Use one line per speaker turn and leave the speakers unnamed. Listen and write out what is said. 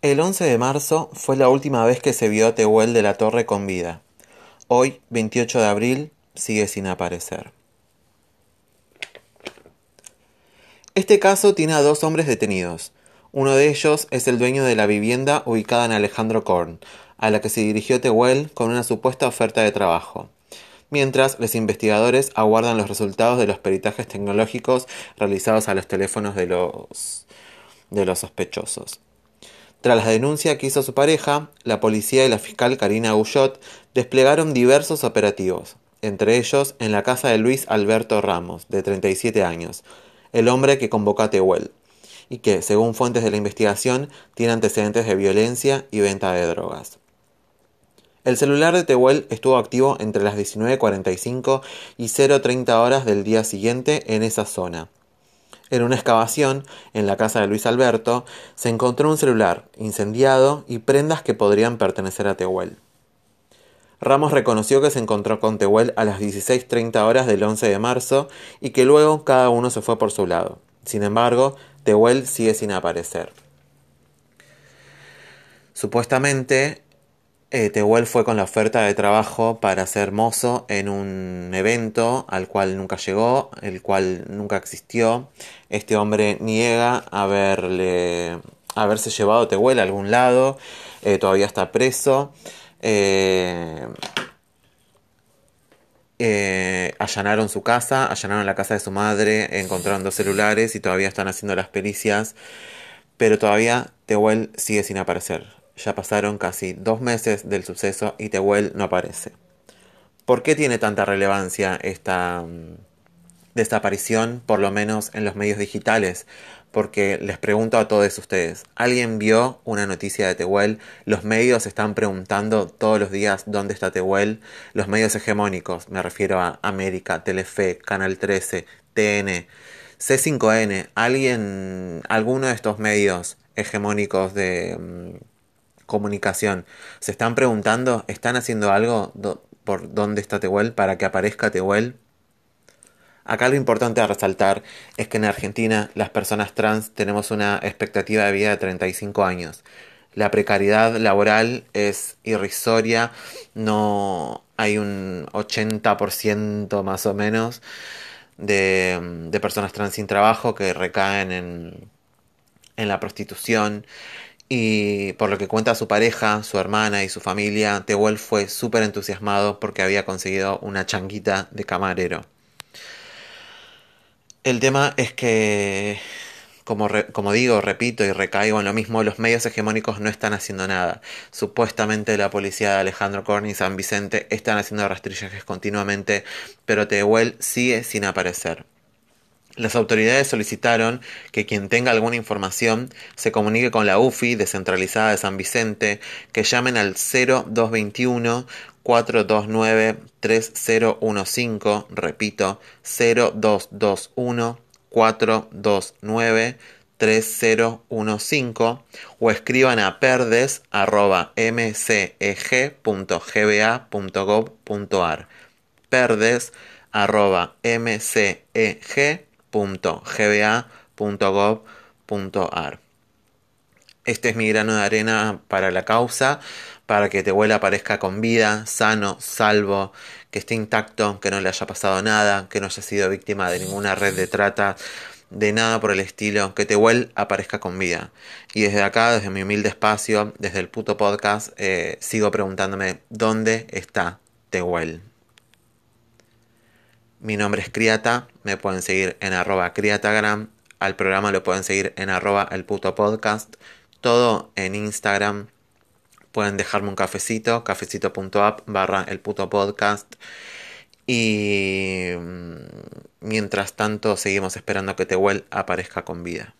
El 11 de marzo fue la última vez que se vio a Tehuel de la Torre con vida. Hoy, 28 de abril, sigue sin aparecer. Este caso tiene a dos hombres detenidos. Uno de ellos es el dueño de la vivienda ubicada en Alejandro Korn, a la que se dirigió Tehuel con una supuesta oferta de trabajo. Mientras, los investigadores aguardan los resultados de los peritajes tecnológicos realizados a los teléfonos de los, de los sospechosos. Tras la denuncia que hizo su pareja, la policía y la fiscal Karina Guyot desplegaron diversos operativos, entre ellos en la casa de Luis Alberto Ramos, de 37 años, el hombre que convocó a Tehuel, y que, según fuentes de la investigación, tiene antecedentes de violencia y venta de drogas. El celular de Tehuel estuvo activo entre las 19.45 y 0.30 horas del día siguiente en esa zona. En una excavación, en la casa de Luis Alberto, se encontró un celular incendiado y prendas que podrían pertenecer a Tehuel. Ramos reconoció que se encontró con Tehuel a las 16.30 horas del 11 de marzo y que luego cada uno se fue por su lado. Sin embargo, Tehuel sigue sin aparecer. Supuestamente, eh, Tehuel fue con la oferta de trabajo para ser mozo en un evento al cual nunca llegó, el cual nunca existió. Este hombre niega haberle, haberse llevado Tehuel a algún lado, eh, todavía está preso. Eh, allanaron su casa, allanaron la casa de su madre, encontraron dos celulares y todavía están haciendo las pericias, pero todavía Tehuel sigue sin aparecer. Ya pasaron casi dos meses del suceso y Tehuel no aparece. ¿Por qué tiene tanta relevancia esta mm, desaparición, por lo menos en los medios digitales? Porque les pregunto a todos ustedes, ¿alguien vio una noticia de Tehuel? Los medios están preguntando todos los días dónde está Tehuel. Los medios hegemónicos, me refiero a América, Telefe, Canal 13, TN, C5N, ¿alguien, alguno de estos medios hegemónicos de mm, comunicación. Se están preguntando, ¿están haciendo algo por dónde está Tehuel para que aparezca Tehuel? Acá lo importante a resaltar es que en Argentina las personas trans tenemos una expectativa de vida de 35 años. La precariedad laboral es irrisoria, no hay un 80% más o menos de, personas trans sin trabajo que recaen en, en la prostitución y por lo que cuenta su pareja, su hermana y su familia, Tehuel fue súper entusiasmado porque había conseguido una changuita de camarero. El tema es que, como, como digo, repito y recaigo en lo mismo, los medios hegemónicos no están haciendo nada. Supuestamente la policía de Alejandro Corni y San Vicente están haciendo rastrillajes continuamente, pero Tehuel sigue sin aparecer. Las autoridades solicitaron que quien tenga alguna información se comunique con la UFI descentralizada de San Vicente, que llamen al 0221 429 3015, repito, 0221 429 3015 o escriban a perdes.mceg.gba.gov.ar perdes.mceg .gba.gov.ar Este es mi grano de arena para la causa, para que Tehuel aparezca con vida, sano, salvo, que esté intacto, que no le haya pasado nada, que no haya sido víctima de ninguna red de trata, de nada por el estilo, que Tehuel aparezca con vida. Y desde acá, desde mi humilde espacio, desde el puto podcast, eh, sigo preguntándome dónde está Tehuel. Mi nombre es Criata, me pueden seguir en arroba criatagram, al programa lo pueden seguir en arroba el puto podcast, todo en Instagram. Pueden dejarme un cafecito, cafecito.app barra el puto podcast. Y mm, mientras tanto seguimos esperando que Tehuel aparezca con vida.